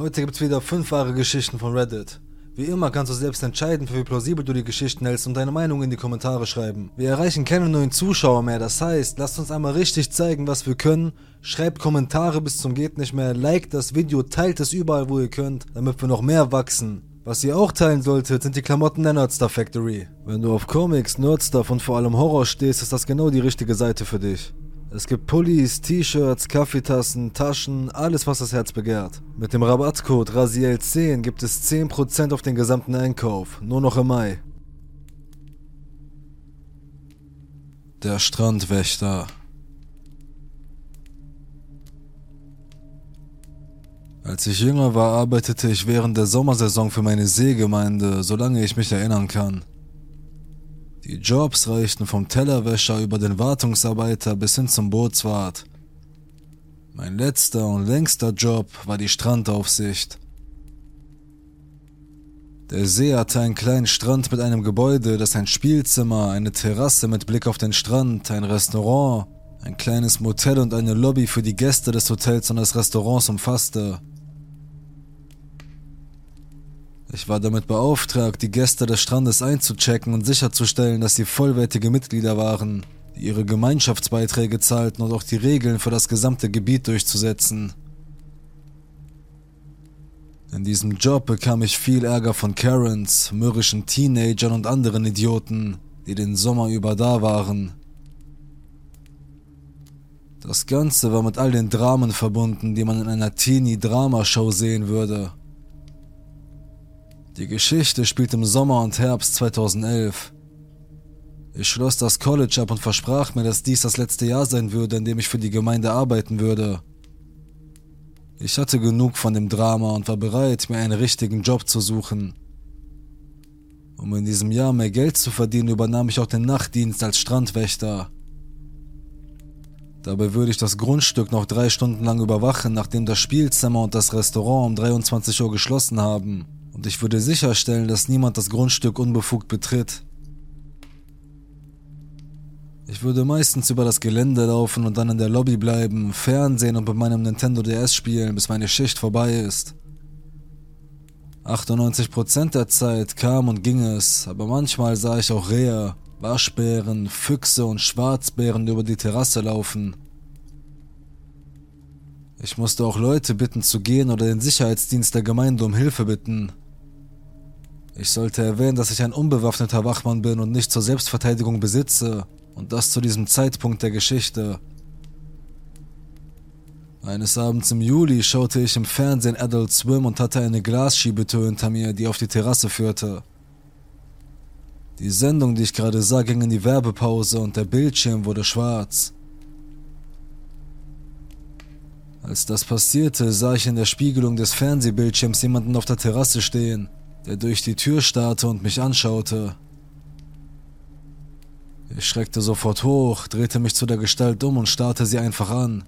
Heute gibt's wieder fünf wahre Geschichten von Reddit. Wie immer kannst du selbst entscheiden, für wie plausibel du die Geschichten hältst und deine Meinung in die Kommentare schreiben. Wir erreichen keine neuen Zuschauer mehr, das heißt, lasst uns einmal richtig zeigen, was wir können. Schreibt Kommentare bis zum geht nicht mehr, liked das Video, teilt es überall, wo ihr könnt, damit wir noch mehr wachsen. Was ihr auch teilen solltet, sind die Klamotten der Nerdstar Factory. Wenn du auf Comics, Nerdstuff und vor allem Horror stehst, ist das genau die richtige Seite für dich. Es gibt Pullis, T-Shirts, Kaffeetassen, Taschen, alles was das Herz begehrt. Mit dem Rabattcode RASIEL10 gibt es 10% auf den gesamten Einkauf, nur noch im Mai. Der Strandwächter Als ich jünger war, arbeitete ich während der Sommersaison für meine Seegemeinde, solange ich mich erinnern kann. Die Jobs reichten vom Tellerwäscher über den Wartungsarbeiter bis hin zum Bootswart. Mein letzter und längster Job war die Strandaufsicht. Der See hatte einen kleinen Strand mit einem Gebäude, das ein Spielzimmer, eine Terrasse mit Blick auf den Strand, ein Restaurant, ein kleines Motel und eine Lobby für die Gäste des Hotels und des Restaurants umfasste. Ich war damit beauftragt, die Gäste des Strandes einzuchecken und sicherzustellen, dass sie vollwertige Mitglieder waren, die ihre Gemeinschaftsbeiträge zahlten und auch die Regeln für das gesamte Gebiet durchzusetzen. In diesem Job bekam ich viel Ärger von Karens, mürrischen Teenagern und anderen Idioten, die den Sommer über da waren. Das Ganze war mit all den Dramen verbunden, die man in einer Teenie-Dramashow sehen würde. Die Geschichte spielt im Sommer und Herbst 2011. Ich schloss das College ab und versprach mir, dass dies das letzte Jahr sein würde, in dem ich für die Gemeinde arbeiten würde. Ich hatte genug von dem Drama und war bereit, mir einen richtigen Job zu suchen. Um in diesem Jahr mehr Geld zu verdienen, übernahm ich auch den Nachtdienst als Strandwächter. Dabei würde ich das Grundstück noch drei Stunden lang überwachen, nachdem das Spielzimmer und das Restaurant um 23 Uhr geschlossen haben und ich würde sicherstellen, dass niemand das Grundstück unbefugt betritt. Ich würde meistens über das Gelände laufen und dann in der Lobby bleiben, Fernsehen und mit meinem Nintendo DS spielen, bis meine Schicht vorbei ist. 98% der Zeit kam und ging es, aber manchmal sah ich auch Rehe, Waschbären, Füchse und Schwarzbären über die Terrasse laufen. Ich musste auch Leute bitten zu gehen oder den Sicherheitsdienst der Gemeinde um Hilfe bitten. Ich sollte erwähnen, dass ich ein unbewaffneter Wachmann bin und nicht zur Selbstverteidigung besitze, und das zu diesem Zeitpunkt der Geschichte. Eines Abends im Juli schaute ich im Fernsehen Adult Swim und hatte eine Glasschiebetür hinter mir, die auf die Terrasse führte. Die Sendung, die ich gerade sah, ging in die Werbepause und der Bildschirm wurde schwarz. Als das passierte, sah ich in der Spiegelung des Fernsehbildschirms jemanden auf der Terrasse stehen der durch die Tür starrte und mich anschaute. Ich schreckte sofort hoch, drehte mich zu der Gestalt um und starrte sie einfach an.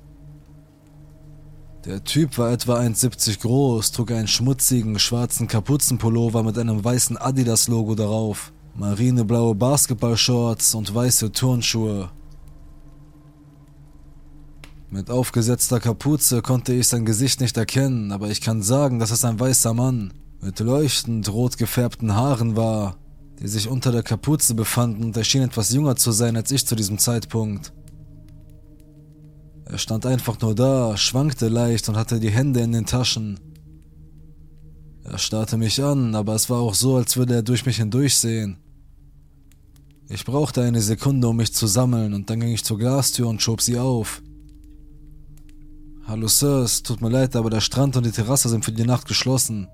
Der Typ war etwa 1,70 groß, trug einen schmutzigen, schwarzen Kapuzenpullover mit einem weißen Adidas-Logo darauf, marineblaue Basketballshorts und weiße Turnschuhe. Mit aufgesetzter Kapuze konnte ich sein Gesicht nicht erkennen, aber ich kann sagen, dass es ein weißer Mann mit leuchtend rot gefärbten Haaren war, die sich unter der Kapuze befanden und er schien etwas jünger zu sein als ich zu diesem Zeitpunkt. Er stand einfach nur da, schwankte leicht und hatte die Hände in den Taschen. Er starrte mich an, aber es war auch so, als würde er durch mich hindurchsehen. Ich brauchte eine Sekunde, um mich zu sammeln, und dann ging ich zur Glastür und schob sie auf. Hallo Sir, es tut mir leid, aber der Strand und die Terrasse sind für die Nacht geschlossen.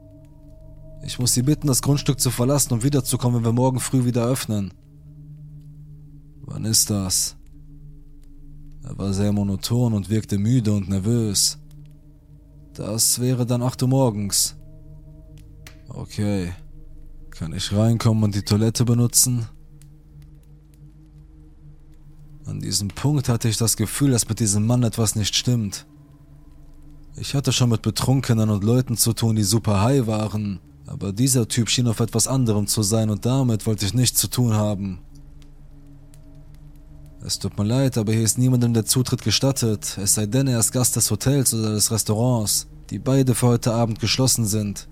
Ich muss Sie bitten, das Grundstück zu verlassen und wiederzukommen, wenn wir morgen früh wieder öffnen. Wann ist das? Er war sehr monoton und wirkte müde und nervös. Das wäre dann 8 Uhr morgens. Okay. Kann ich reinkommen und die Toilette benutzen? An diesem Punkt hatte ich das Gefühl, dass mit diesem Mann etwas nicht stimmt. Ich hatte schon mit Betrunkenen und Leuten zu tun, die super high waren, aber dieser Typ schien auf etwas anderem zu sein und damit wollte ich nichts zu tun haben. Es tut mir leid, aber hier ist niemandem der Zutritt gestattet, es sei denn, er ist Gast des Hotels oder des Restaurants. die beide für heute Abend geschlossen sind.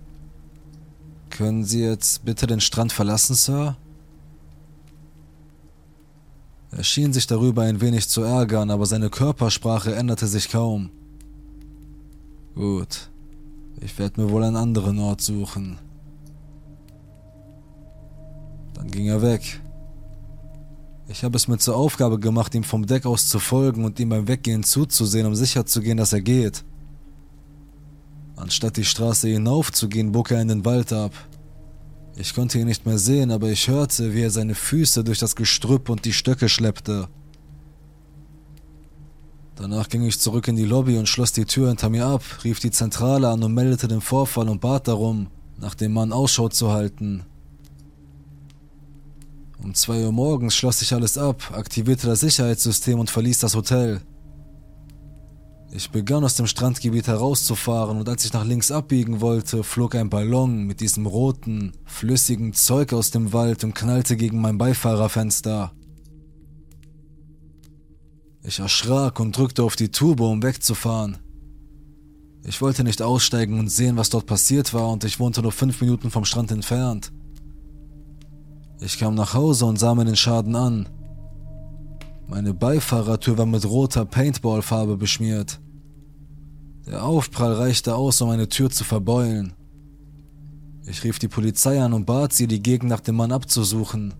Können Sie jetzt bitte den Strand verlassen, Sir? Er schien sich darüber ein wenig zu ärgern, aber seine Körpersprache änderte sich kaum. Gut, ich werde mir wohl einen anderen Ort suchen. Dann ging er weg. Ich habe es mir zur Aufgabe gemacht, ihm vom Deck aus zu folgen und ihm beim Weggehen zuzusehen, um sicherzugehen, dass er geht. Anstatt die Straße hinaufzugehen, bog er in den Wald ab. Ich konnte ihn nicht mehr sehen, aber ich hörte, wie er seine Füße durch das Gestrüpp und die Stöcke schleppte. Danach ging ich zurück in die Lobby und schloss die Tür hinter mir ab, rief die Zentrale an und meldete den Vorfall und bat darum, nach dem Mann Ausschau zu halten. Um zwei Uhr morgens schloss ich alles ab, aktivierte das Sicherheitssystem und verließ das Hotel. Ich begann aus dem Strandgebiet herauszufahren und als ich nach links abbiegen wollte, flog ein Ballon mit diesem roten, flüssigen Zeug aus dem Wald und knallte gegen mein Beifahrerfenster. Ich erschrak und drückte auf die Tube, um wegzufahren. Ich wollte nicht aussteigen und sehen, was dort passiert war, und ich wohnte nur fünf Minuten vom Strand entfernt. Ich kam nach Hause und sah mir den Schaden an. Meine Beifahrertür war mit roter Paintballfarbe beschmiert. Der Aufprall reichte aus, um eine Tür zu verbeulen. Ich rief die Polizei an und bat sie, die Gegend nach dem Mann abzusuchen.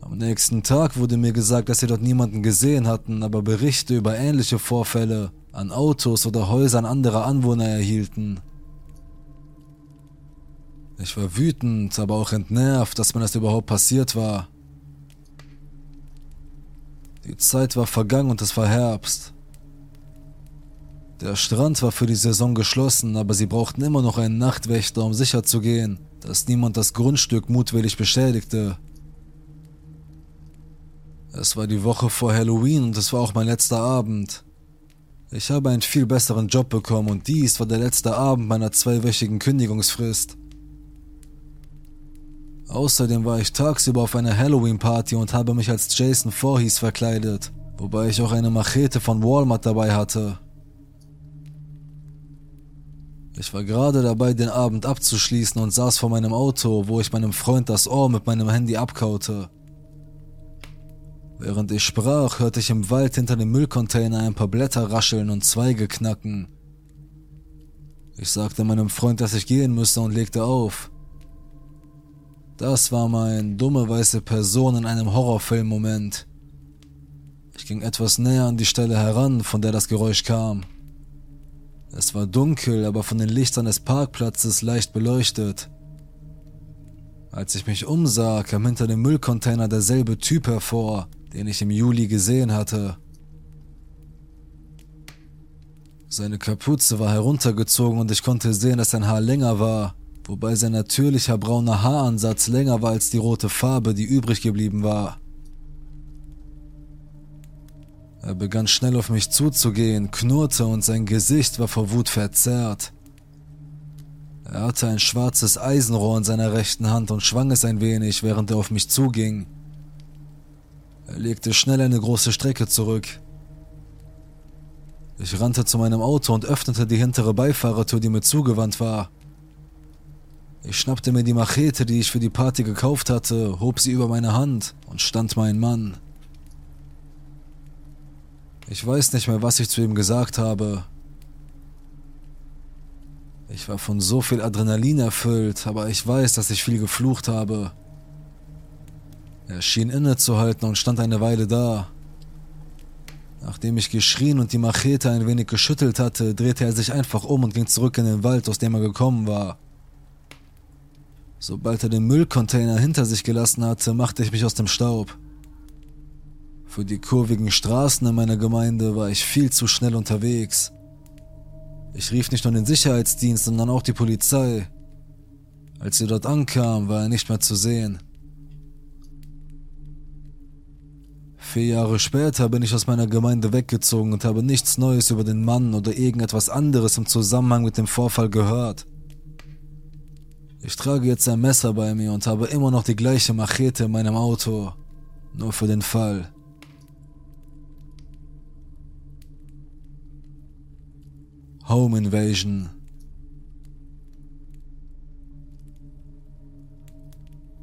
Am nächsten Tag wurde mir gesagt, dass sie dort niemanden gesehen hatten, aber Berichte über ähnliche Vorfälle an Autos oder Häusern anderer Anwohner erhielten. Ich war wütend, aber auch entnervt, dass mir das überhaupt passiert war. Die Zeit war vergangen und es war Herbst. Der Strand war für die Saison geschlossen, aber sie brauchten immer noch einen Nachtwächter, um sicherzugehen, dass niemand das Grundstück mutwillig beschädigte. Es war die Woche vor Halloween und es war auch mein letzter Abend. Ich habe einen viel besseren Job bekommen und dies war der letzte Abend meiner zweiwöchigen Kündigungsfrist. Außerdem war ich tagsüber auf einer Halloween-Party und habe mich als Jason Voorhees verkleidet, wobei ich auch eine Machete von Walmart dabei hatte. Ich war gerade dabei, den Abend abzuschließen und saß vor meinem Auto, wo ich meinem Freund das Ohr mit meinem Handy abkaute. Während ich sprach, hörte ich im Wald hinter dem Müllcontainer ein paar Blätter rascheln und Zweige knacken. Ich sagte meinem Freund, dass ich gehen müsse und legte auf. Das war mein dumme weiße Person in einem Horrorfilm-Moment. Ich ging etwas näher an die Stelle heran, von der das Geräusch kam. Es war dunkel, aber von den Lichtern des Parkplatzes leicht beleuchtet. Als ich mich umsah, kam hinter dem Müllcontainer derselbe Typ hervor, den ich im Juli gesehen hatte. Seine Kapuze war heruntergezogen und ich konnte sehen, dass sein Haar länger war wobei sein natürlicher brauner Haaransatz länger war als die rote Farbe, die übrig geblieben war. Er begann schnell auf mich zuzugehen, knurrte und sein Gesicht war vor Wut verzerrt. Er hatte ein schwarzes Eisenrohr in seiner rechten Hand und schwang es ein wenig, während er auf mich zuging. Er legte schnell eine große Strecke zurück. Ich rannte zu meinem Auto und öffnete die hintere Beifahrertür, die mir zugewandt war. Ich schnappte mir die Machete, die ich für die Party gekauft hatte, hob sie über meine Hand und stand mein Mann. Ich weiß nicht mehr, was ich zu ihm gesagt habe. Ich war von so viel Adrenalin erfüllt, aber ich weiß, dass ich viel geflucht habe. Er schien innezuhalten und stand eine Weile da. Nachdem ich geschrien und die Machete ein wenig geschüttelt hatte, drehte er sich einfach um und ging zurück in den Wald, aus dem er gekommen war. Sobald er den Müllcontainer hinter sich gelassen hatte, machte ich mich aus dem Staub. Für die kurvigen Straßen in meiner Gemeinde war ich viel zu schnell unterwegs. Ich rief nicht nur den Sicherheitsdienst, sondern auch die Polizei. Als sie dort ankam, war er nicht mehr zu sehen. Vier Jahre später bin ich aus meiner Gemeinde weggezogen und habe nichts Neues über den Mann oder irgendetwas anderes im Zusammenhang mit dem Vorfall gehört. Ich trage jetzt ein Messer bei mir und habe immer noch die gleiche Machete in meinem Auto. Nur für den Fall. Home Invasion.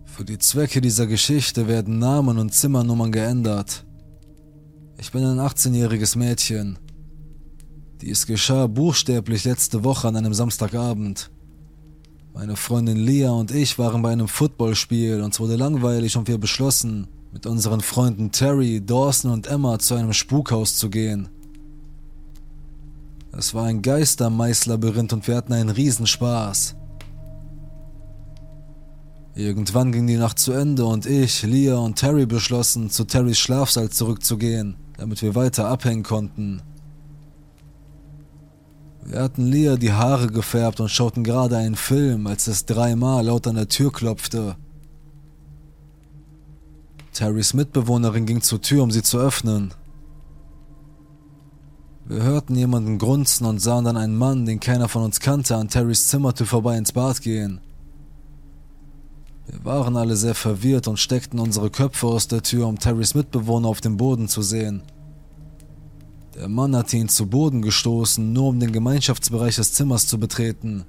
Für die Zwecke dieser Geschichte werden Namen und Zimmernummern geändert. Ich bin ein 18-jähriges Mädchen. Dies geschah buchstäblich letzte Woche an einem Samstagabend. Meine Freundin Lia und ich waren bei einem Footballspiel, uns wurde langweilig und wir beschlossen, mit unseren Freunden Terry, Dawson und Emma zu einem Spukhaus zu gehen. Es war ein Geistermaislabyrinth und wir hatten einen Riesenspaß. Irgendwann ging die Nacht zu Ende und ich, Lia und Terry beschlossen, zu Terrys Schlafsaal zurückzugehen, damit wir weiter abhängen konnten. Wir hatten Lia die Haare gefärbt und schauten gerade einen Film, als es dreimal laut an der Tür klopfte. Terrys Mitbewohnerin ging zur Tür, um sie zu öffnen. Wir hörten jemanden grunzen und sahen dann einen Mann, den keiner von uns kannte, an Terrys Zimmertür vorbei ins Bad gehen. Wir waren alle sehr verwirrt und steckten unsere Köpfe aus der Tür, um Terrys Mitbewohner auf dem Boden zu sehen. Der Mann hatte ihn zu Boden gestoßen, nur um den Gemeinschaftsbereich des Zimmers zu betreten.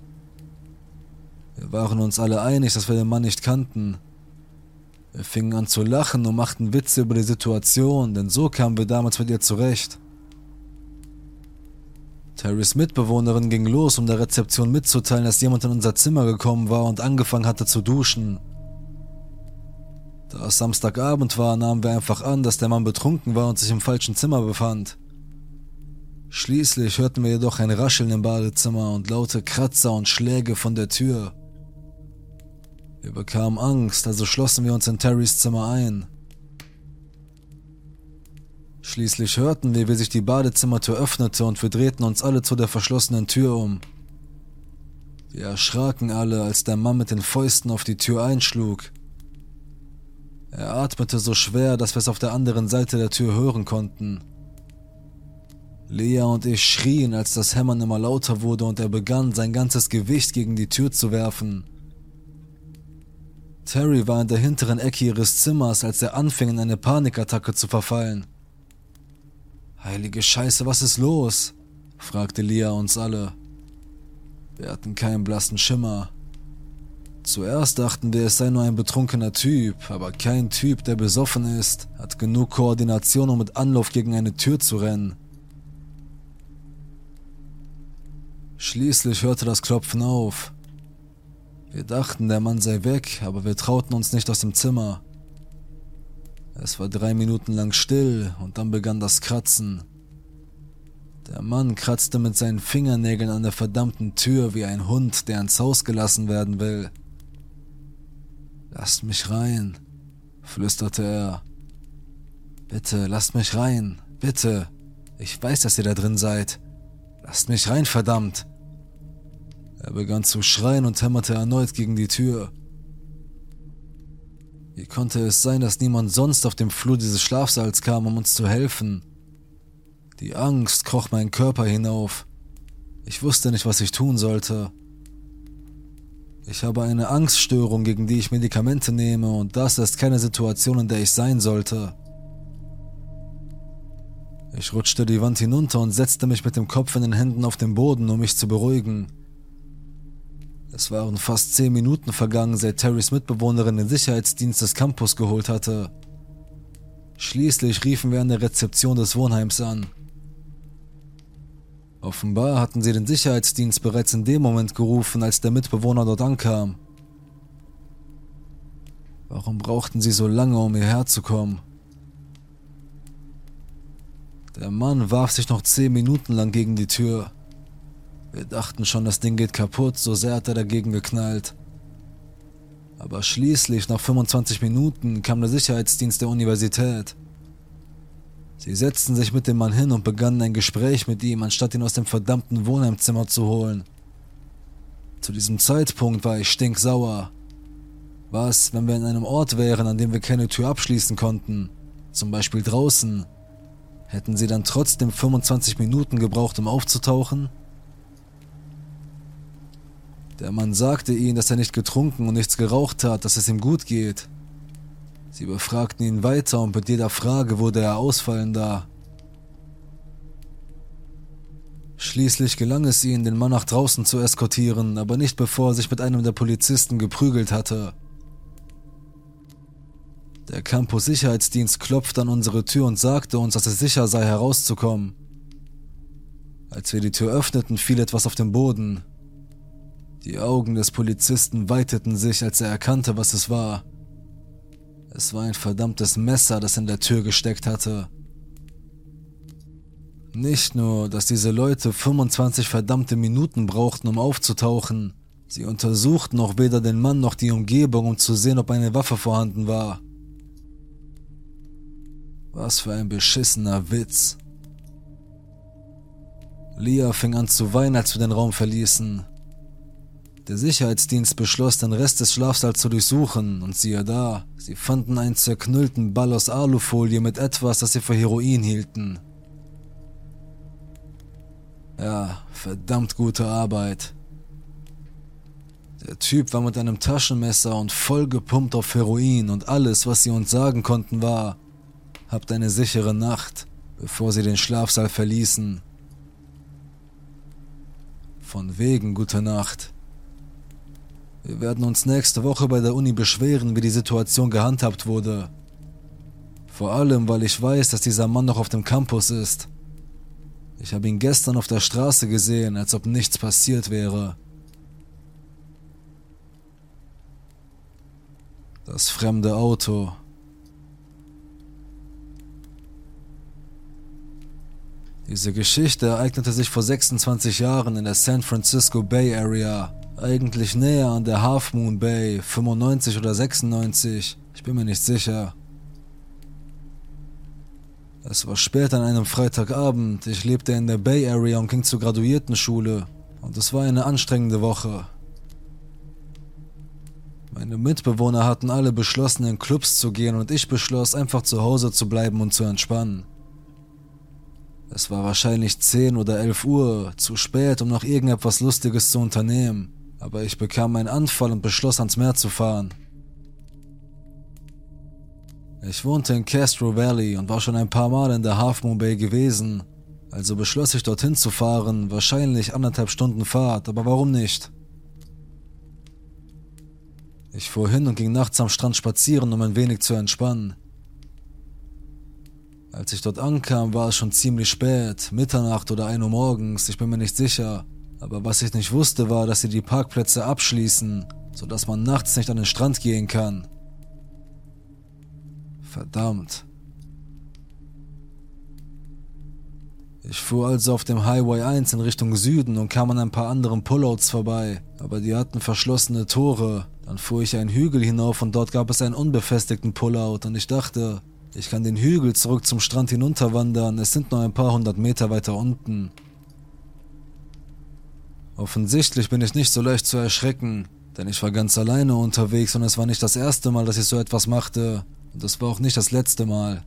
Wir waren uns alle einig, dass wir den Mann nicht kannten. Wir fingen an zu lachen und machten Witze über die Situation, denn so kamen wir damals mit ihr zurecht. Terrys Mitbewohnerin ging los, um der Rezeption mitzuteilen, dass jemand in unser Zimmer gekommen war und angefangen hatte zu duschen. Da es Samstagabend war, nahmen wir einfach an, dass der Mann betrunken war und sich im falschen Zimmer befand. Schließlich hörten wir jedoch ein Rascheln im Badezimmer und laute Kratzer und Schläge von der Tür. Wir bekamen Angst, also schlossen wir uns in Terrys Zimmer ein. Schließlich hörten wir, wie sich die Badezimmertür öffnete und wir drehten uns alle zu der verschlossenen Tür um. Wir erschraken alle, als der Mann mit den Fäusten auf die Tür einschlug. Er atmete so schwer, dass wir es auf der anderen Seite der Tür hören konnten. Lea und ich schrien, als das Hämmern immer lauter wurde und er begann, sein ganzes Gewicht gegen die Tür zu werfen. Terry war in der hinteren Ecke ihres Zimmers, als er anfing, in eine Panikattacke zu verfallen. Heilige Scheiße, was ist los? fragte Lia uns alle. Wir hatten keinen blassen Schimmer. Zuerst dachten wir, es sei nur ein betrunkener Typ, aber kein Typ, der besoffen ist, hat genug Koordination, um mit Anlauf gegen eine Tür zu rennen. Schließlich hörte das Klopfen auf. Wir dachten, der Mann sei weg, aber wir trauten uns nicht aus dem Zimmer. Es war drei Minuten lang still und dann begann das Kratzen. Der Mann kratzte mit seinen Fingernägeln an der verdammten Tür wie ein Hund, der ins Haus gelassen werden will. Lasst mich rein, flüsterte er. Bitte, lasst mich rein, bitte. Ich weiß, dass ihr da drin seid. Lasst mich rein, verdammt. Er begann zu schreien und hämmerte erneut gegen die Tür. Wie konnte es sein, dass niemand sonst auf dem Flur dieses Schlafsaals kam, um uns zu helfen? Die Angst kroch meinen Körper hinauf. Ich wusste nicht, was ich tun sollte. Ich habe eine Angststörung, gegen die ich Medikamente nehme, und das ist keine Situation, in der ich sein sollte. Ich rutschte die Wand hinunter und setzte mich mit dem Kopf in den Händen auf den Boden, um mich zu beruhigen. Es waren fast zehn Minuten vergangen, seit Terrys Mitbewohnerin den Sicherheitsdienst des Campus geholt hatte. Schließlich riefen wir an der Rezeption des Wohnheims an. Offenbar hatten sie den Sicherheitsdienst bereits in dem Moment gerufen, als der Mitbewohner dort ankam. Warum brauchten sie so lange, um hierher zu kommen? Der Mann warf sich noch zehn Minuten lang gegen die Tür. Wir dachten schon, das Ding geht kaputt, so sehr hat er dagegen geknallt. Aber schließlich, nach 25 Minuten, kam der Sicherheitsdienst der Universität. Sie setzten sich mit dem Mann hin und begannen ein Gespräch mit ihm, anstatt ihn aus dem verdammten Wohnheimzimmer zu holen. Zu diesem Zeitpunkt war ich stinksauer. Was, wenn wir in einem Ort wären, an dem wir keine Tür abschließen konnten? Zum Beispiel draußen. Hätten sie dann trotzdem 25 Minuten gebraucht, um aufzutauchen? Der Mann sagte ihnen, dass er nicht getrunken und nichts geraucht hat, dass es ihm gut geht. Sie befragten ihn weiter und mit jeder Frage wurde er ausfallender. Schließlich gelang es ihnen, den Mann nach draußen zu eskortieren, aber nicht bevor er sich mit einem der Polizisten geprügelt hatte. Der Campus-Sicherheitsdienst klopfte an unsere Tür und sagte uns, dass es sicher sei, herauszukommen. Als wir die Tür öffneten, fiel etwas auf den Boden. Die Augen des Polizisten weiteten sich, als er erkannte, was es war. Es war ein verdammtes Messer, das in der Tür gesteckt hatte. Nicht nur, dass diese Leute 25 verdammte Minuten brauchten, um aufzutauchen, sie untersuchten auch weder den Mann noch die Umgebung, um zu sehen, ob eine Waffe vorhanden war. Was für ein beschissener Witz. Lia fing an zu weinen, als wir den Raum verließen. Der Sicherheitsdienst beschloss, den Rest des Schlafsaals zu durchsuchen, und siehe da, sie fanden einen zerknüllten Ball aus Alufolie mit etwas, das sie für Heroin hielten. Ja, verdammt gute Arbeit. Der Typ war mit einem Taschenmesser und voll gepumpt auf Heroin und alles, was sie uns sagen konnten, war, habt eine sichere Nacht, bevor sie den Schlafsaal verließen. Von wegen gute Nacht. Wir werden uns nächste Woche bei der Uni beschweren, wie die Situation gehandhabt wurde. Vor allem, weil ich weiß, dass dieser Mann noch auf dem Campus ist. Ich habe ihn gestern auf der Straße gesehen, als ob nichts passiert wäre. Das fremde Auto. Diese Geschichte ereignete sich vor 26 Jahren in der San Francisco Bay Area, eigentlich näher an der Half Moon Bay, 95 oder 96, ich bin mir nicht sicher. Es war spät an einem Freitagabend, ich lebte in der Bay Area und ging zur Graduiertenschule und es war eine anstrengende Woche. Meine Mitbewohner hatten alle beschlossen, in Clubs zu gehen und ich beschloss, einfach zu Hause zu bleiben und zu entspannen. Es war wahrscheinlich 10 oder 11 Uhr, zu spät, um noch irgendetwas Lustiges zu unternehmen, aber ich bekam einen Anfall und beschloss, ans Meer zu fahren. Ich wohnte in Castro Valley und war schon ein paar Mal in der Half Moon Bay gewesen, also beschloss ich dorthin zu fahren, wahrscheinlich anderthalb Stunden Fahrt, aber warum nicht? Ich fuhr hin und ging nachts am Strand spazieren, um ein wenig zu entspannen. Als ich dort ankam, war es schon ziemlich spät, Mitternacht oder 1 Uhr morgens, ich bin mir nicht sicher. Aber was ich nicht wusste, war, dass sie die Parkplätze abschließen, sodass man nachts nicht an den Strand gehen kann. Verdammt. Ich fuhr also auf dem Highway 1 in Richtung Süden und kam an ein paar anderen Pullouts vorbei, aber die hatten verschlossene Tore. Dann fuhr ich einen Hügel hinauf und dort gab es einen unbefestigten Pullout und ich dachte, ich kann den Hügel zurück zum Strand hinunterwandern, es sind nur ein paar hundert Meter weiter unten. Offensichtlich bin ich nicht so leicht zu erschrecken, denn ich war ganz alleine unterwegs und es war nicht das erste Mal, dass ich so etwas machte. Und das war auch nicht das letzte Mal.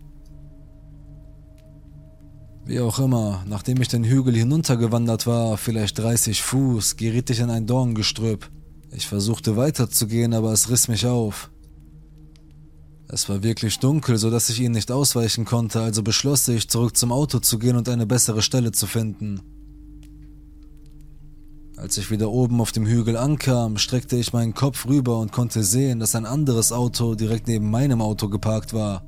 Wie auch immer, nachdem ich den Hügel hinuntergewandert war, vielleicht 30 Fuß, geriet ich in ein Dorngestrüpp. Ich versuchte weiterzugehen, aber es riss mich auf. Es war wirklich dunkel, so dass ich ihnen nicht ausweichen konnte, also beschloss ich, zurück zum Auto zu gehen und eine bessere Stelle zu finden. Als ich wieder oben auf dem Hügel ankam, streckte ich meinen Kopf rüber und konnte sehen, dass ein anderes Auto direkt neben meinem Auto geparkt war.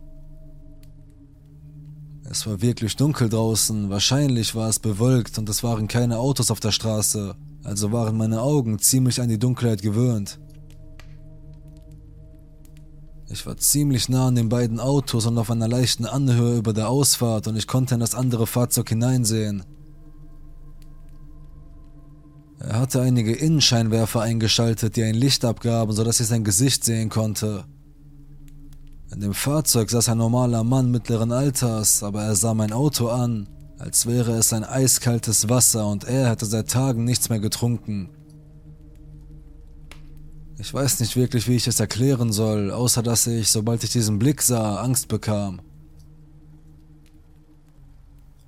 Es war wirklich dunkel draußen, wahrscheinlich war es bewölkt und es waren keine Autos auf der Straße, also waren meine Augen ziemlich an die Dunkelheit gewöhnt. Ich war ziemlich nah an den beiden Autos und auf einer leichten Anhöhe über der Ausfahrt und ich konnte in das andere Fahrzeug hineinsehen. Er hatte einige Innenscheinwerfer eingeschaltet, die ein Licht abgaben, sodass ich sein Gesicht sehen konnte. In dem Fahrzeug saß ein normaler Mann mittleren Alters, aber er sah mein Auto an, als wäre es ein eiskaltes Wasser und er hätte seit Tagen nichts mehr getrunken. Ich weiß nicht wirklich, wie ich es erklären soll, außer dass ich, sobald ich diesen Blick sah, Angst bekam.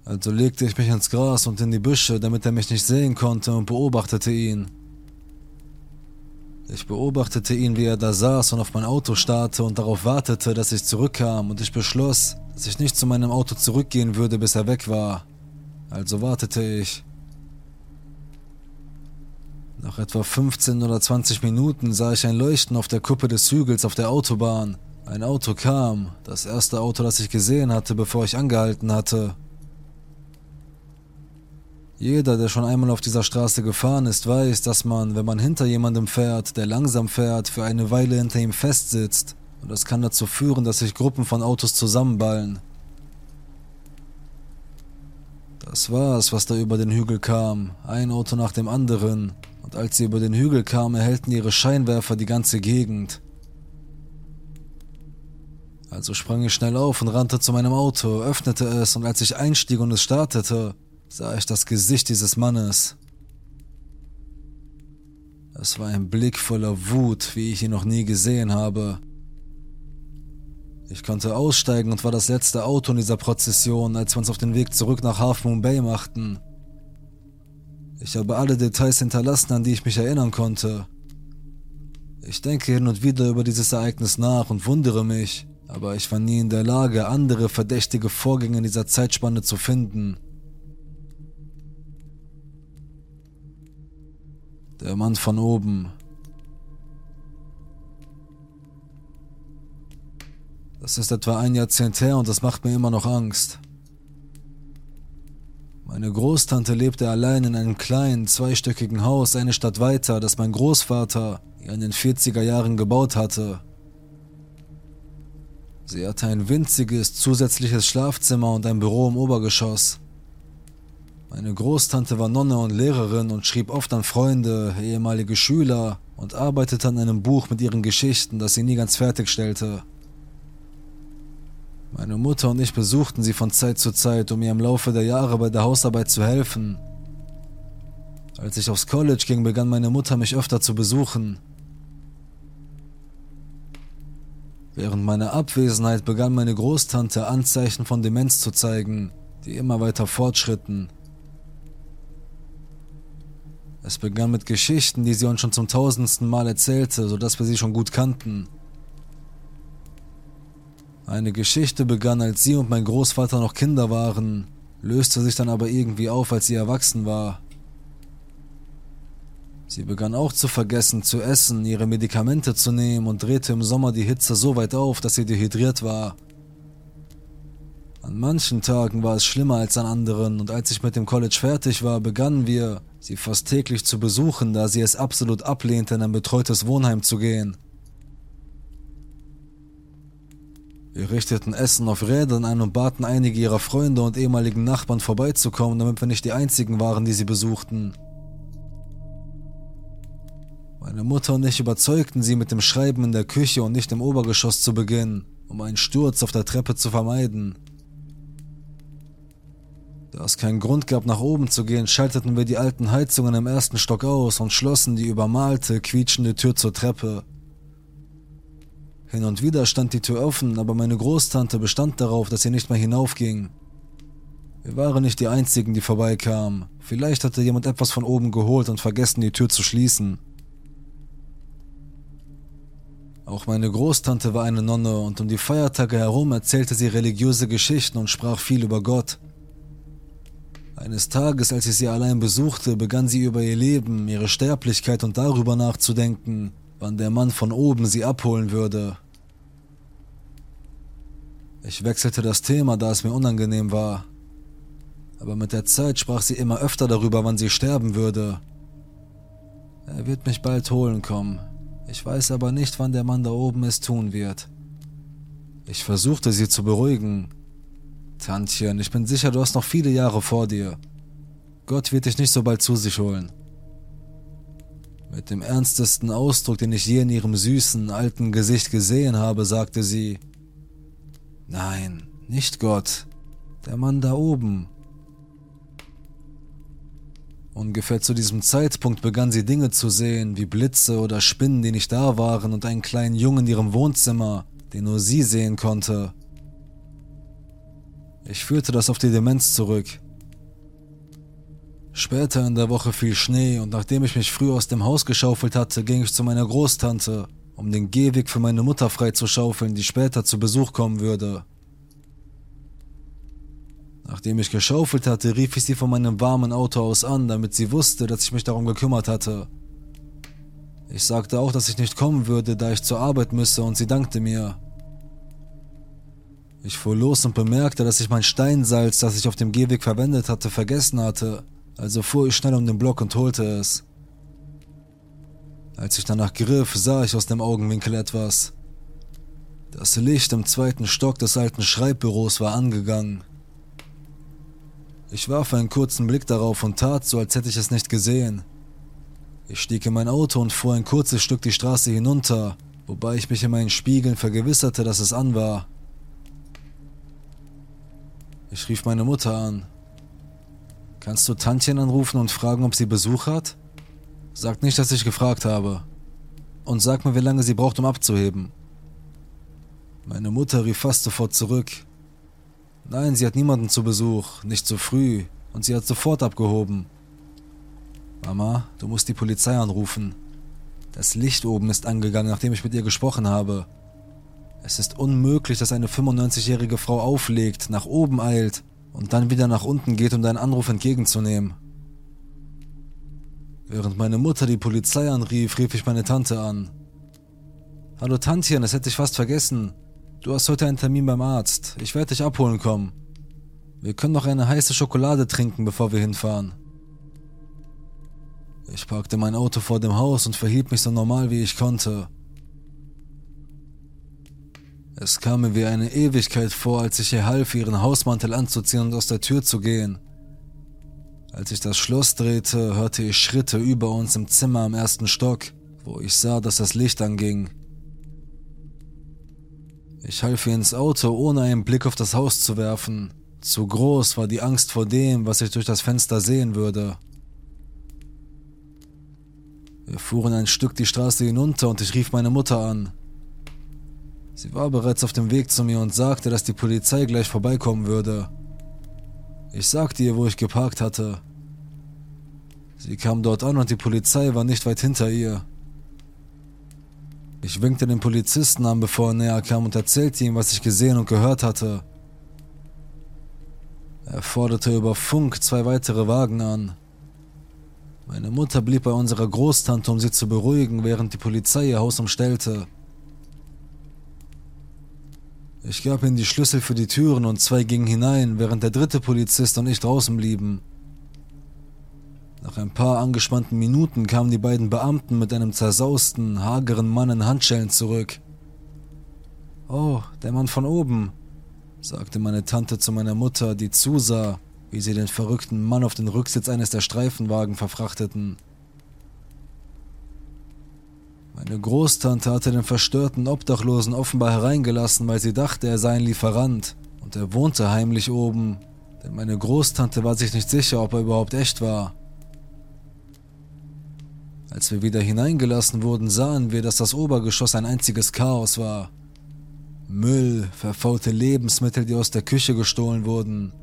Also legte ich mich ins Gras und in die Büsche, damit er mich nicht sehen konnte und beobachtete ihn. Ich beobachtete ihn, wie er da saß und auf mein Auto starrte und darauf wartete, dass ich zurückkam und ich beschloss, dass ich nicht zu meinem Auto zurückgehen würde, bis er weg war. Also wartete ich. Nach etwa 15 oder 20 Minuten sah ich ein Leuchten auf der Kuppe des Hügels auf der Autobahn. Ein Auto kam, das erste Auto, das ich gesehen hatte, bevor ich angehalten hatte. Jeder, der schon einmal auf dieser Straße gefahren ist, weiß, dass man, wenn man hinter jemandem fährt, der langsam fährt, für eine Weile hinter ihm festsitzt. Und das kann dazu führen, dass sich Gruppen von Autos zusammenballen. Das war es, was da über den Hügel kam, ein Auto nach dem anderen, und als sie über den Hügel kamen, erhellten ihre Scheinwerfer die ganze Gegend. Also sprang ich schnell auf und rannte zu meinem Auto, öffnete es und als ich einstieg und es startete, sah ich das Gesicht dieses Mannes. Es war ein Blick voller Wut, wie ich ihn noch nie gesehen habe. Ich konnte aussteigen und war das letzte Auto in dieser Prozession, als wir uns auf den Weg zurück nach Half Moon Bay machten. Ich habe alle Details hinterlassen, an die ich mich erinnern konnte. Ich denke hin und wieder über dieses Ereignis nach und wundere mich, aber ich war nie in der Lage, andere verdächtige Vorgänge in dieser Zeitspanne zu finden. Der Mann von oben. Das ist etwa ein Jahrzehnt her und das macht mir immer noch Angst. Meine Großtante lebte allein in einem kleinen, zweistöckigen Haus eine Stadt weiter, das mein Großvater in den 40er Jahren gebaut hatte. Sie hatte ein winziges zusätzliches Schlafzimmer und ein Büro im Obergeschoss. Meine Großtante war Nonne und Lehrerin und schrieb oft an Freunde, ehemalige Schüler und arbeitete an einem Buch mit ihren Geschichten, das sie nie ganz fertigstellte. Meine Mutter und ich besuchten sie von Zeit zu Zeit, um ihr im Laufe der Jahre bei der Hausarbeit zu helfen. Als ich aufs College ging, begann meine Mutter mich öfter zu besuchen. Während meiner Abwesenheit begann meine Großtante Anzeichen von Demenz zu zeigen, die immer weiter fortschritten. Es begann mit Geschichten, die sie uns schon zum tausendsten Mal erzählte, sodass wir sie schon gut kannten. Eine Geschichte begann, als sie und mein Großvater noch Kinder waren, löste sich dann aber irgendwie auf, als sie erwachsen war. Sie begann auch zu vergessen, zu essen, ihre Medikamente zu nehmen und drehte im Sommer die Hitze so weit auf, dass sie dehydriert war. An manchen Tagen war es schlimmer als an anderen und als ich mit dem College fertig war, begannen wir, sie fast täglich zu besuchen, da sie es absolut ablehnte, in ein betreutes Wohnheim zu gehen. Wir richteten Essen auf Rädern ein und baten einige ihrer Freunde und ehemaligen Nachbarn vorbeizukommen, damit wir nicht die einzigen waren, die sie besuchten. Meine Mutter und ich überzeugten sie mit dem Schreiben in der Küche und nicht im Obergeschoss zu beginnen, um einen Sturz auf der Treppe zu vermeiden. Da es keinen Grund gab, nach oben zu gehen, schalteten wir die alten Heizungen im ersten Stock aus und schlossen die übermalte, quietschende Tür zur Treppe. Hin und wieder stand die Tür offen, aber meine Großtante bestand darauf, dass sie nicht mehr hinaufging. Wir waren nicht die Einzigen, die vorbeikamen. Vielleicht hatte jemand etwas von oben geholt und vergessen, die Tür zu schließen. Auch meine Großtante war eine Nonne und um die Feiertage herum erzählte sie religiöse Geschichten und sprach viel über Gott. Eines Tages, als ich sie allein besuchte, begann sie über ihr Leben, ihre Sterblichkeit und darüber nachzudenken, wann der Mann von oben sie abholen würde. Ich wechselte das Thema, da es mir unangenehm war. Aber mit der Zeit sprach sie immer öfter darüber, wann sie sterben würde. Er wird mich bald holen kommen. Ich weiß aber nicht, wann der Mann da oben es tun wird. Ich versuchte sie zu beruhigen. Tantchen, ich bin sicher, du hast noch viele Jahre vor dir. Gott wird dich nicht so bald zu sich holen. Mit dem ernstesten Ausdruck, den ich je in ihrem süßen, alten Gesicht gesehen habe, sagte sie Nein, nicht Gott, der Mann da oben. Ungefähr zu diesem Zeitpunkt begann sie Dinge zu sehen, wie Blitze oder Spinnen, die nicht da waren, und einen kleinen Jungen in ihrem Wohnzimmer, den nur sie sehen konnte. Ich führte das auf die Demenz zurück. Später in der Woche fiel Schnee und nachdem ich mich früh aus dem Haus geschaufelt hatte, ging ich zu meiner Großtante, um den Gehweg für meine Mutter freizuschaufeln, die später zu Besuch kommen würde. Nachdem ich geschaufelt hatte, rief ich sie von meinem warmen Auto aus an, damit sie wusste, dass ich mich darum gekümmert hatte. Ich sagte auch, dass ich nicht kommen würde, da ich zur Arbeit müsse, und sie dankte mir. Ich fuhr los und bemerkte, dass ich mein Steinsalz, das ich auf dem Gehweg verwendet hatte, vergessen hatte, also fuhr ich schnell um den Block und holte es. Als ich danach griff, sah ich aus dem Augenwinkel etwas. Das Licht im zweiten Stock des alten Schreibbüros war angegangen. Ich warf einen kurzen Blick darauf und tat so, als hätte ich es nicht gesehen. Ich stieg in mein Auto und fuhr ein kurzes Stück die Straße hinunter, wobei ich mich in meinen Spiegeln vergewisserte, dass es an war. Ich rief meine Mutter an. Kannst du Tantchen anrufen und fragen, ob sie Besuch hat? Sag nicht, dass ich gefragt habe. Und sag mir, wie lange sie braucht, um abzuheben. Meine Mutter rief fast sofort zurück. Nein, sie hat niemanden zu Besuch, nicht zu früh, und sie hat sofort abgehoben. Mama, du musst die Polizei anrufen. Das Licht oben ist angegangen, nachdem ich mit ihr gesprochen habe. Es ist unmöglich, dass eine 95-jährige Frau auflegt, nach oben eilt und dann wieder nach unten geht, um deinen Anruf entgegenzunehmen. Während meine Mutter die Polizei anrief, rief ich meine Tante an. Hallo Tantchen, das hätte ich fast vergessen. Du hast heute einen Termin beim Arzt. Ich werde dich abholen kommen. Wir können noch eine heiße Schokolade trinken, bevor wir hinfahren. Ich parkte mein Auto vor dem Haus und verhielt mich so normal wie ich konnte. Es kam mir wie eine Ewigkeit vor, als ich ihr half, ihren Hausmantel anzuziehen und aus der Tür zu gehen. Als ich das Schloss drehte, hörte ich Schritte über uns im Zimmer am ersten Stock, wo ich sah, dass das Licht anging. Ich half ihr ins Auto, ohne einen Blick auf das Haus zu werfen. Zu groß war die Angst vor dem, was ich durch das Fenster sehen würde. Wir fuhren ein Stück die Straße hinunter und ich rief meine Mutter an. Sie war bereits auf dem Weg zu mir und sagte, dass die Polizei gleich vorbeikommen würde. Ich sagte ihr, wo ich geparkt hatte. Sie kam dort an und die Polizei war nicht weit hinter ihr. Ich winkte den Polizisten an, bevor er näher kam und erzählte ihm, was ich gesehen und gehört hatte. Er forderte über Funk zwei weitere Wagen an. Meine Mutter blieb bei unserer Großtante, um sie zu beruhigen, während die Polizei ihr Haus umstellte. Ich gab ihnen die Schlüssel für die Türen und zwei gingen hinein, während der dritte Polizist und ich draußen blieben. Nach ein paar angespannten Minuten kamen die beiden Beamten mit einem zersausten, hageren Mann in Handschellen zurück. Oh, der Mann von oben, sagte meine Tante zu meiner Mutter, die zusah, wie sie den verrückten Mann auf den Rücksitz eines der Streifenwagen verfrachteten. Meine Großtante hatte den verstörten Obdachlosen offenbar hereingelassen, weil sie dachte, er sei ein Lieferant, und er wohnte heimlich oben, denn meine Großtante war sich nicht sicher, ob er überhaupt echt war. Als wir wieder hineingelassen wurden, sahen wir, dass das Obergeschoss ein einziges Chaos war. Müll, verfaulte Lebensmittel, die aus der Küche gestohlen wurden,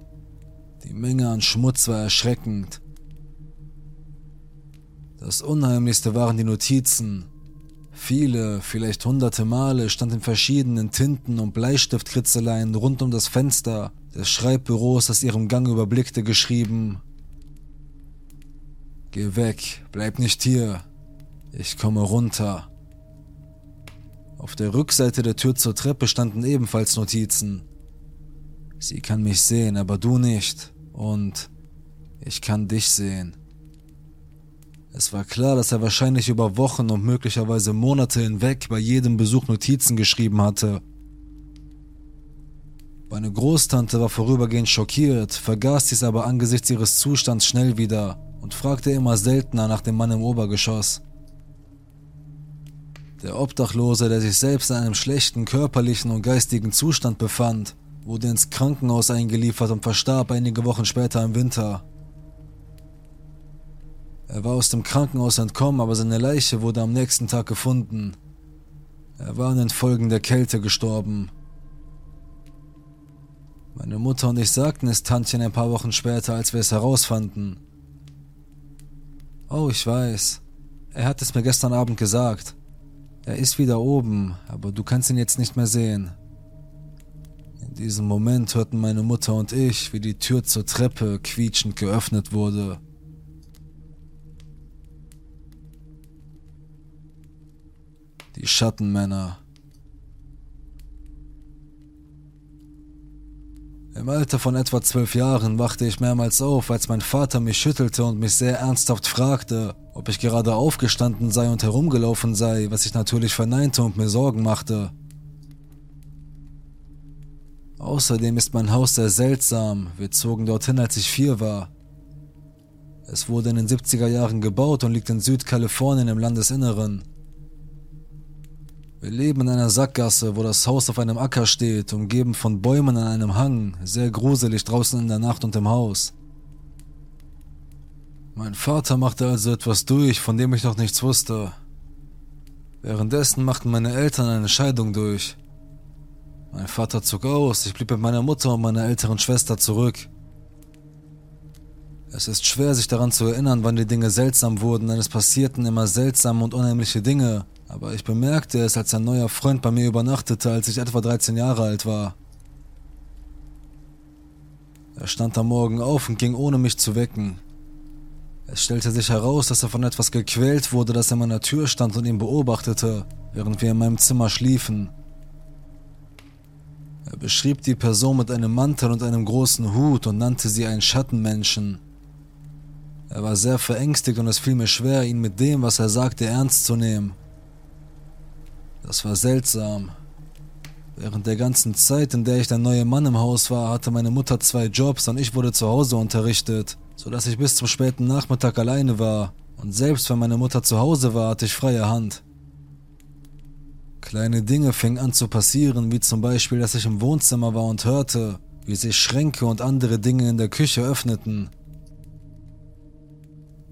die Menge an Schmutz war erschreckend. Das Unheimlichste waren die Notizen. Viele, vielleicht hunderte Male stand in verschiedenen Tinten und Bleistiftkritzeleien rund um das Fenster des Schreibbüros, das ihrem Gang überblickte, geschrieben Geh weg, bleib nicht hier. Ich komme runter. Auf der Rückseite der Tür zur Treppe standen ebenfalls Notizen. Sie kann mich sehen, aber du nicht. Und ich kann dich sehen. Es war klar, dass er wahrscheinlich über Wochen und möglicherweise Monate hinweg bei jedem Besuch Notizen geschrieben hatte. Meine Großtante war vorübergehend schockiert, vergaß dies aber angesichts ihres Zustands schnell wieder und fragte immer seltener nach dem Mann im Obergeschoss. Der Obdachlose, der sich selbst in einem schlechten körperlichen und geistigen Zustand befand, wurde ins Krankenhaus eingeliefert und verstarb einige Wochen später im Winter. Er war aus dem Krankenhaus entkommen, aber seine Leiche wurde am nächsten Tag gefunden. Er war an den Folgen der Kälte gestorben. Meine Mutter und ich sagten es Tantchen ein paar Wochen später, als wir es herausfanden. Oh, ich weiß. Er hat es mir gestern Abend gesagt. Er ist wieder oben, aber du kannst ihn jetzt nicht mehr sehen. In diesem Moment hörten meine Mutter und ich, wie die Tür zur Treppe quietschend geöffnet wurde. Die Schattenmänner. Im Alter von etwa zwölf Jahren wachte ich mehrmals auf, als mein Vater mich schüttelte und mich sehr ernsthaft fragte, ob ich gerade aufgestanden sei und herumgelaufen sei, was ich natürlich verneinte und mir Sorgen machte. Außerdem ist mein Haus sehr seltsam, wir zogen dorthin, als ich vier war. Es wurde in den 70er Jahren gebaut und liegt in Südkalifornien im Landesinneren. Wir leben in einer Sackgasse, wo das Haus auf einem Acker steht, umgeben von Bäumen an einem Hang, sehr gruselig draußen in der Nacht und im Haus. Mein Vater machte also etwas durch, von dem ich noch nichts wusste. Währenddessen machten meine Eltern eine Scheidung durch. Mein Vater zog aus, ich blieb mit meiner Mutter und meiner älteren Schwester zurück. Es ist schwer, sich daran zu erinnern, wann die Dinge seltsam wurden, denn es passierten immer seltsame und unheimliche Dinge, aber ich bemerkte es, als ein neuer Freund bei mir übernachtete, als ich etwa 13 Jahre alt war. Er stand am Morgen auf und ging ohne mich zu wecken. Es stellte sich heraus, dass er von etwas gequält wurde, das an meiner Tür stand und ihn beobachtete, während wir in meinem Zimmer schliefen. Er beschrieb die Person mit einem Mantel und einem großen Hut und nannte sie einen Schattenmenschen. Er war sehr verängstigt und es fiel mir schwer, ihn mit dem, was er sagte, ernst zu nehmen. Das war seltsam. Während der ganzen Zeit, in der ich der neue Mann im Haus war, hatte meine Mutter zwei Jobs und ich wurde zu Hause unterrichtet, sodass ich bis zum späten Nachmittag alleine war. Und selbst wenn meine Mutter zu Hause war, hatte ich freie Hand. Kleine Dinge fingen an zu passieren, wie zum Beispiel, dass ich im Wohnzimmer war und hörte, wie sich Schränke und andere Dinge in der Küche öffneten.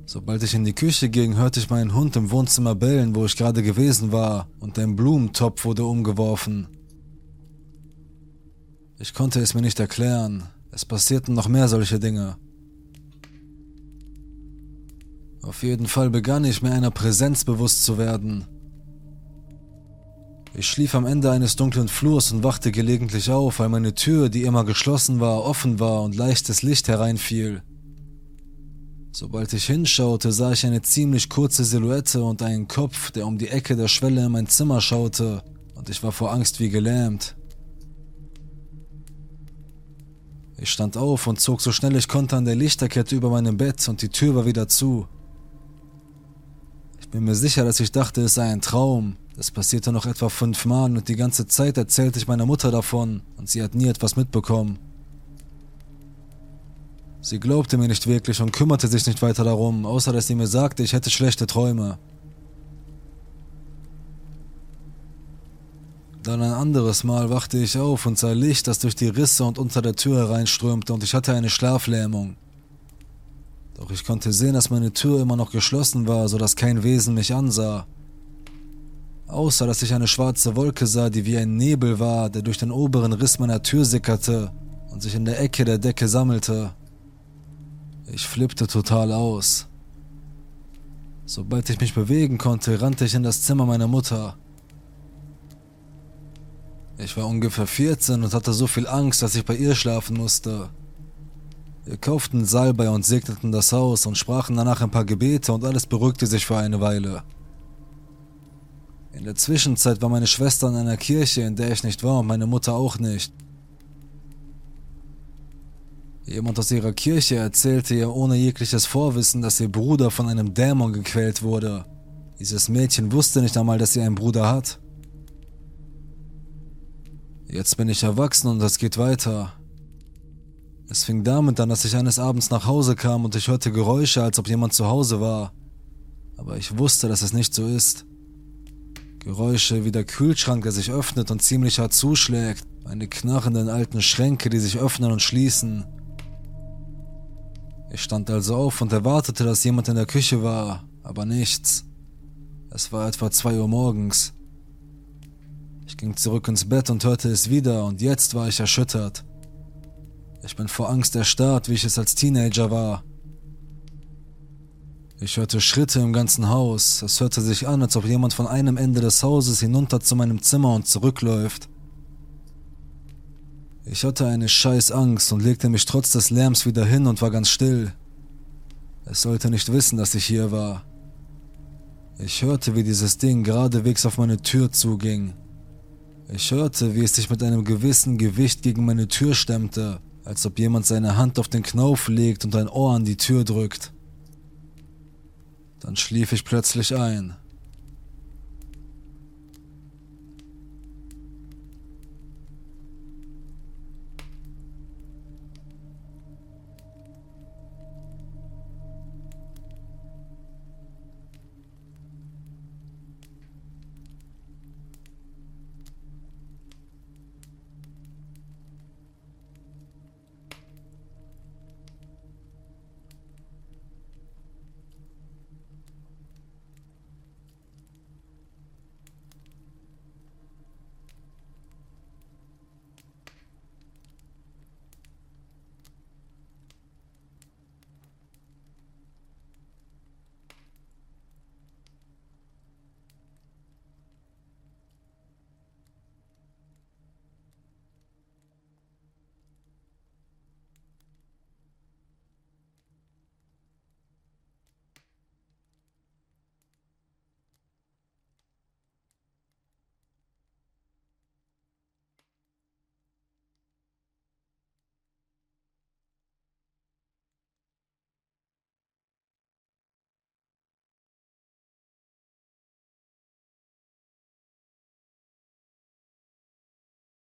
Sobald ich in die Küche ging, hörte ich meinen Hund im Wohnzimmer bellen, wo ich gerade gewesen war, und ein Blumentopf wurde umgeworfen. Ich konnte es mir nicht erklären. Es passierten noch mehr solche Dinge. Auf jeden Fall begann ich mir einer Präsenz bewusst zu werden. Ich schlief am Ende eines dunklen Flurs und wachte gelegentlich auf, weil meine Tür, die immer geschlossen war, offen war und leichtes Licht hereinfiel. Sobald ich hinschaute, sah ich eine ziemlich kurze Silhouette und einen Kopf, der um die Ecke der Schwelle in mein Zimmer schaute, und ich war vor Angst wie gelähmt. Ich stand auf und zog so schnell ich konnte an der Lichterkette über meinem Bett und die Tür war wieder zu. Ich bin mir sicher, dass ich dachte, es sei ein Traum. Das passierte noch etwa fünfmal und die ganze Zeit erzählte ich meiner Mutter davon und sie hat nie etwas mitbekommen. Sie glaubte mir nicht wirklich und kümmerte sich nicht weiter darum, außer dass sie mir sagte, ich hätte schlechte Träume. Dann ein anderes Mal wachte ich auf und sah Licht, das durch die Risse und unter der Tür hereinströmte und ich hatte eine Schlaflähmung. Doch ich konnte sehen, dass meine Tür immer noch geschlossen war, so dass kein Wesen mich ansah. Außer dass ich eine schwarze Wolke sah, die wie ein Nebel war, der durch den oberen Riss meiner Tür sickerte und sich in der Ecke der Decke sammelte. Ich flippte total aus. Sobald ich mich bewegen konnte, rannte ich in das Zimmer meiner Mutter. Ich war ungefähr 14 und hatte so viel Angst, dass ich bei ihr schlafen musste. Wir kauften Salbei und segneten das Haus und sprachen danach ein paar Gebete und alles beruhigte sich für eine Weile. In der Zwischenzeit war meine Schwester in einer Kirche, in der ich nicht war und meine Mutter auch nicht. Jemand aus ihrer Kirche erzählte ihr ohne jegliches Vorwissen, dass ihr Bruder von einem Dämon gequält wurde. Dieses Mädchen wusste nicht einmal, dass sie einen Bruder hat. Jetzt bin ich erwachsen und es geht weiter. Es fing damit an, dass ich eines Abends nach Hause kam und ich hörte Geräusche, als ob jemand zu Hause war. Aber ich wusste, dass es nicht so ist. Geräusche wie der Kühlschrank, der sich öffnet und ziemlich hart zuschlägt, meine knarrenden alten Schränke, die sich öffnen und schließen, ich stand also auf und erwartete, dass jemand in der Küche war, aber nichts. Es war etwa zwei Uhr morgens. Ich ging zurück ins Bett und hörte es wieder, und jetzt war ich erschüttert. Ich bin vor Angst erstarrt, wie ich es als Teenager war. Ich hörte Schritte im ganzen Haus. Es hörte sich an, als ob jemand von einem Ende des Hauses hinunter zu meinem Zimmer und zurückläuft. Ich hatte eine scheiß Angst und legte mich trotz des Lärms wieder hin und war ganz still. Es sollte nicht wissen, dass ich hier war. Ich hörte, wie dieses Ding geradewegs auf meine Tür zuging. Ich hörte, wie es sich mit einem gewissen Gewicht gegen meine Tür stemmte, als ob jemand seine Hand auf den Knauf legt und ein Ohr an die Tür drückt. Dann schlief ich plötzlich ein.